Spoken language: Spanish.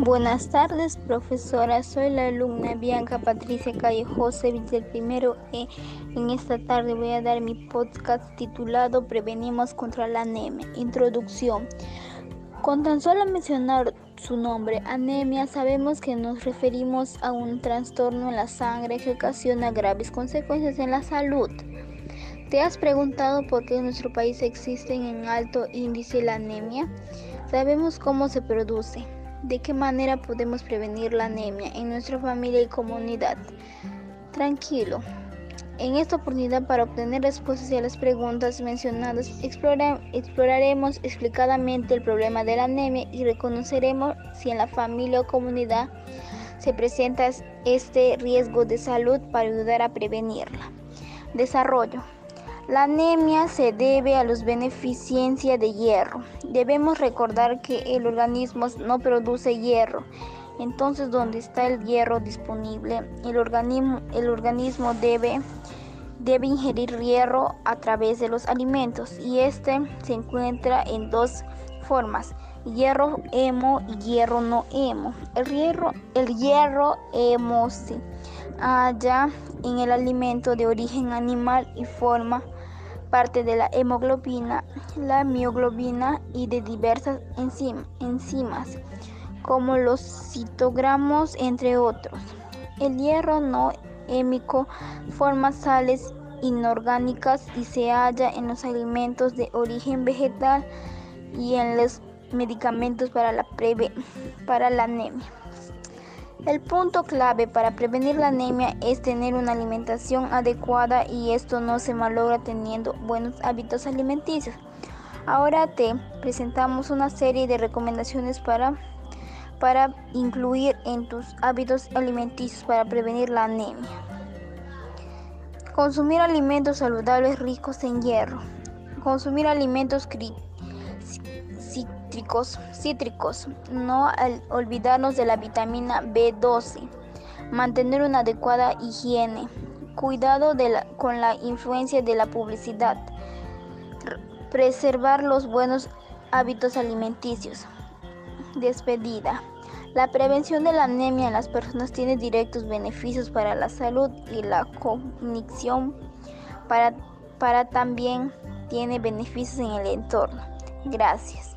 Buenas tardes, profesora. Soy la alumna Bianca Patricia Calle José del primero E. En esta tarde voy a dar mi podcast titulado Prevenimos contra la anemia. Introducción. Con tan solo mencionar su nombre, anemia, sabemos que nos referimos a un trastorno en la sangre que ocasiona graves consecuencias en la salud. ¿Te has preguntado por qué en nuestro país existe en alto índice la anemia? Sabemos cómo se produce ¿De qué manera podemos prevenir la anemia en nuestra familia y comunidad? Tranquilo. En esta oportunidad para obtener respuestas a las preguntas mencionadas, exploraremos explicadamente el problema de la anemia y reconoceremos si en la familia o comunidad se presenta este riesgo de salud para ayudar a prevenirla. Desarrollo. La anemia se debe a la beneficiencia de hierro. Debemos recordar que el organismo no produce hierro. Entonces, donde está el hierro disponible, el organismo, el organismo debe, debe ingerir hierro a través de los alimentos y este se encuentra en dos formas, hierro hemo y hierro no hemo. El hierro, el hierro hemo se halla en el alimento de origen animal y forma parte de la hemoglobina, la mioglobina y de diversas enzimas, como los citogramos, entre otros. El hierro no hémico forma sales inorgánicas y se halla en los alimentos de origen vegetal y en los medicamentos para la, para la anemia. El punto clave para prevenir la anemia es tener una alimentación adecuada y esto no se malogra teniendo buenos hábitos alimenticios. Ahora te presentamos una serie de recomendaciones para, para incluir en tus hábitos alimenticios para prevenir la anemia. Consumir alimentos saludables ricos en hierro. Consumir alimentos cítricos, no olvidarnos de la vitamina B12, mantener una adecuada higiene, cuidado con la influencia de la publicidad, preservar los buenos hábitos alimenticios. Despedida. La prevención de la anemia en las personas tiene directos beneficios para la salud y la cognición, para, para también tiene beneficios en el entorno. Gracias.